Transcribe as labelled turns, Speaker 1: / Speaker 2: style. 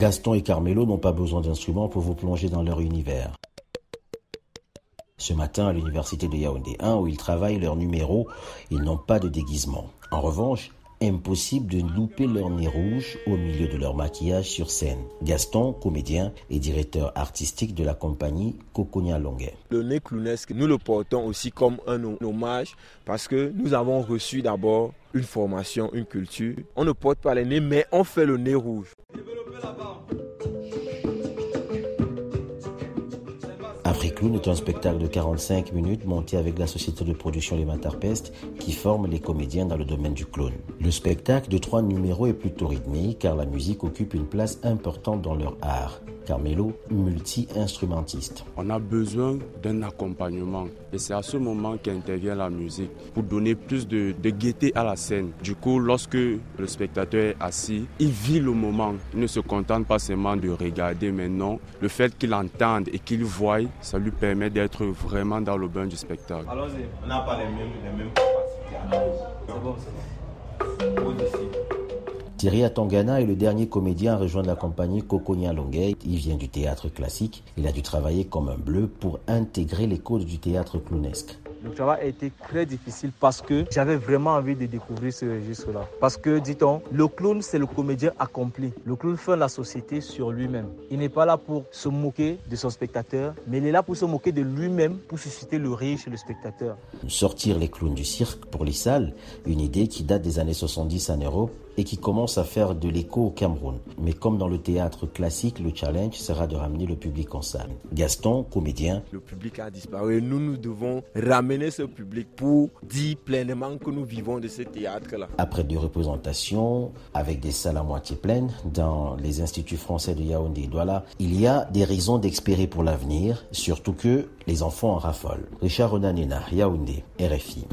Speaker 1: Gaston et Carmelo n'ont pas besoin d'instruments pour vous plonger dans leur univers. Ce matin, à l'université de Yaoundé 1, où ils travaillent leur numéro, ils n'ont pas de déguisement. En revanche, impossible de louper leur nez rouge au milieu de leur maquillage sur scène. Gaston, comédien et directeur artistique de la compagnie Coconia Longuet.
Speaker 2: Le nez clownesque, nous le portons aussi comme un hommage parce que nous avons reçu d'abord une formation, une culture. On ne porte pas les nez, mais on fait le nez rouge.
Speaker 1: Africlown est un spectacle de 45 minutes monté avec la société de production Les Matarpest qui forme les comédiens dans le domaine du clown. Le spectacle de trois numéros est plutôt rythmique car la musique occupe une place importante dans leur art. Carmelo, multi-instrumentiste.
Speaker 3: On a besoin d'un accompagnement et c'est à ce moment qu'intervient la musique pour donner plus de, de, gaieté à la scène. Du coup, lorsque le spectateur est assis, il vit le moment. Il ne se contente pas seulement de regarder, mais non, le fait qu'il entende et qu'il voie, ça lui permet d'être vraiment dans le bain du spectacle.
Speaker 2: Allons-y, on n'a pas les mêmes, les mêmes capacités. C'est bon, c'est bon.
Speaker 1: Thierry Atangana est le dernier comédien à rejoindre la compagnie Coconia Longuet. Il vient du théâtre classique. Il a dû travailler comme un bleu pour intégrer les codes du théâtre clownesque.
Speaker 4: Le travail a été très difficile parce que j'avais vraiment envie de découvrir ce registre-là. Parce que, dit-on, le clown, c'est le comédien accompli. Le clown fait la société sur lui-même. Il n'est pas là pour se moquer de son spectateur, mais il est là pour se moquer de lui-même, pour susciter le rire chez le spectateur.
Speaker 1: Sortir les clowns du cirque pour les salles, une idée qui date des années 70 en Europe et qui commence à faire de l'écho au Cameroun. Mais comme dans le théâtre classique, le challenge sera de ramener le public en salle. Gaston, comédien.
Speaker 2: Le public a disparu. Nous, nous devons ramener ce public pour dire pleinement que nous vivons de ce théâtre-là.
Speaker 1: Après deux représentations avec des salles à moitié pleines dans les instituts français de Yaoundé et Douala, il y a des raisons d'espérer pour l'avenir, surtout que les enfants en raffolent. Richard Ronanena, Yaoundé, RFI.